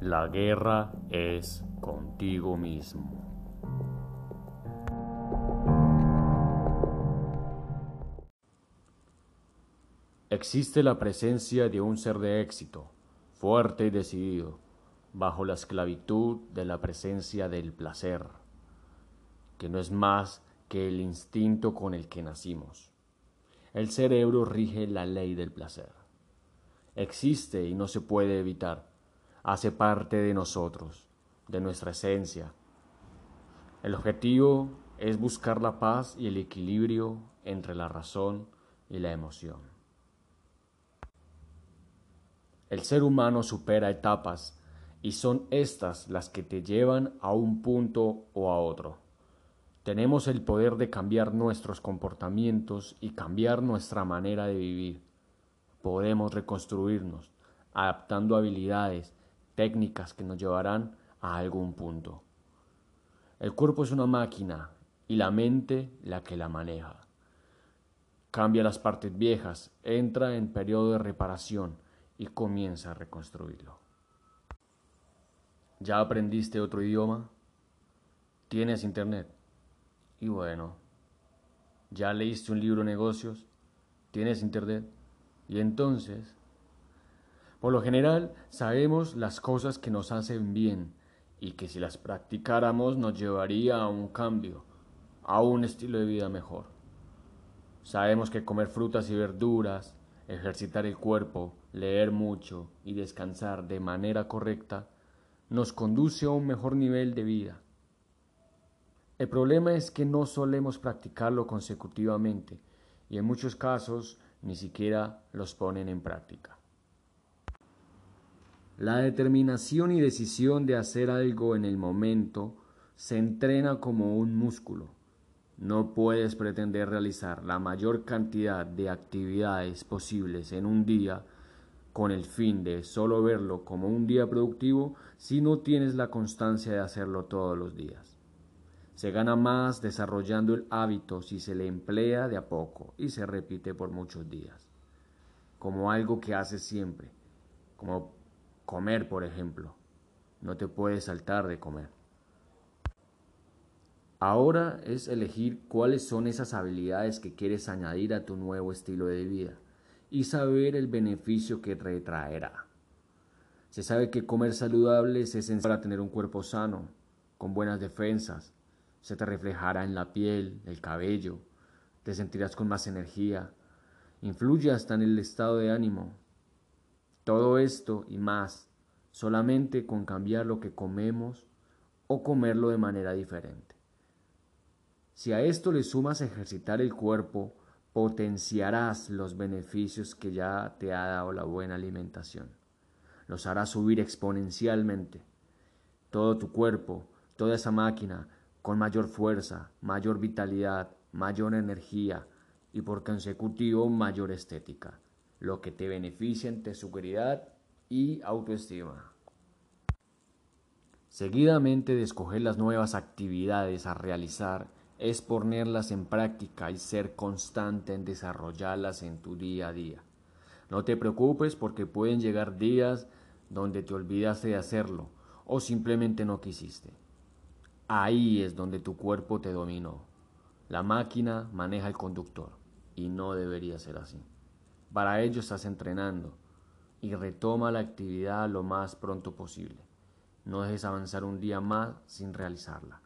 La guerra es contigo mismo. Existe la presencia de un ser de éxito, fuerte y decidido, bajo la esclavitud de la presencia del placer, que no es más que el instinto con el que nacimos. El cerebro rige la ley del placer. Existe y no se puede evitar hace parte de nosotros, de nuestra esencia. El objetivo es buscar la paz y el equilibrio entre la razón y la emoción. El ser humano supera etapas y son estas las que te llevan a un punto o a otro. Tenemos el poder de cambiar nuestros comportamientos y cambiar nuestra manera de vivir. Podemos reconstruirnos, adaptando habilidades, técnicas que nos llevarán a algún punto. El cuerpo es una máquina y la mente la que la maneja. Cambia las partes viejas, entra en periodo de reparación y comienza a reconstruirlo. ¿Ya aprendiste otro idioma? ¿Tienes internet? Y bueno, ¿ya leíste un libro de negocios? ¿Tienes internet? Y entonces, por lo general, sabemos las cosas que nos hacen bien y que si las practicáramos nos llevaría a un cambio, a un estilo de vida mejor. Sabemos que comer frutas y verduras, ejercitar el cuerpo, leer mucho y descansar de manera correcta nos conduce a un mejor nivel de vida. El problema es que no solemos practicarlo consecutivamente y en muchos casos ni siquiera los ponen en práctica. La determinación y decisión de hacer algo en el momento se entrena como un músculo. No puedes pretender realizar la mayor cantidad de actividades posibles en un día con el fin de solo verlo como un día productivo si no tienes la constancia de hacerlo todos los días. Se gana más desarrollando el hábito si se le emplea de a poco y se repite por muchos días, como algo que haces siempre, como Comer, por ejemplo. No te puedes saltar de comer. Ahora es elegir cuáles son esas habilidades que quieres añadir a tu nuevo estilo de vida y saber el beneficio que retraerá. Se sabe que comer saludable es esencial para tener un cuerpo sano, con buenas defensas. Se te reflejará en la piel, el cabello, te sentirás con más energía, influye hasta en el estado de ánimo, todo esto y más solamente con cambiar lo que comemos o comerlo de manera diferente. Si a esto le sumas ejercitar el cuerpo, potenciarás los beneficios que ya te ha dado la buena alimentación. Los hará subir exponencialmente. Todo tu cuerpo, toda esa máquina, con mayor fuerza, mayor vitalidad, mayor energía y por consecutivo mayor estética lo que te beneficia en tu seguridad y autoestima. Seguidamente de escoger las nuevas actividades a realizar es ponerlas en práctica y ser constante en desarrollarlas en tu día a día. No te preocupes porque pueden llegar días donde te olvidaste de hacerlo o simplemente no quisiste. Ahí es donde tu cuerpo te dominó. La máquina maneja el conductor y no debería ser así. Para ello estás entrenando y retoma la actividad lo más pronto posible. No dejes avanzar un día más sin realizarla.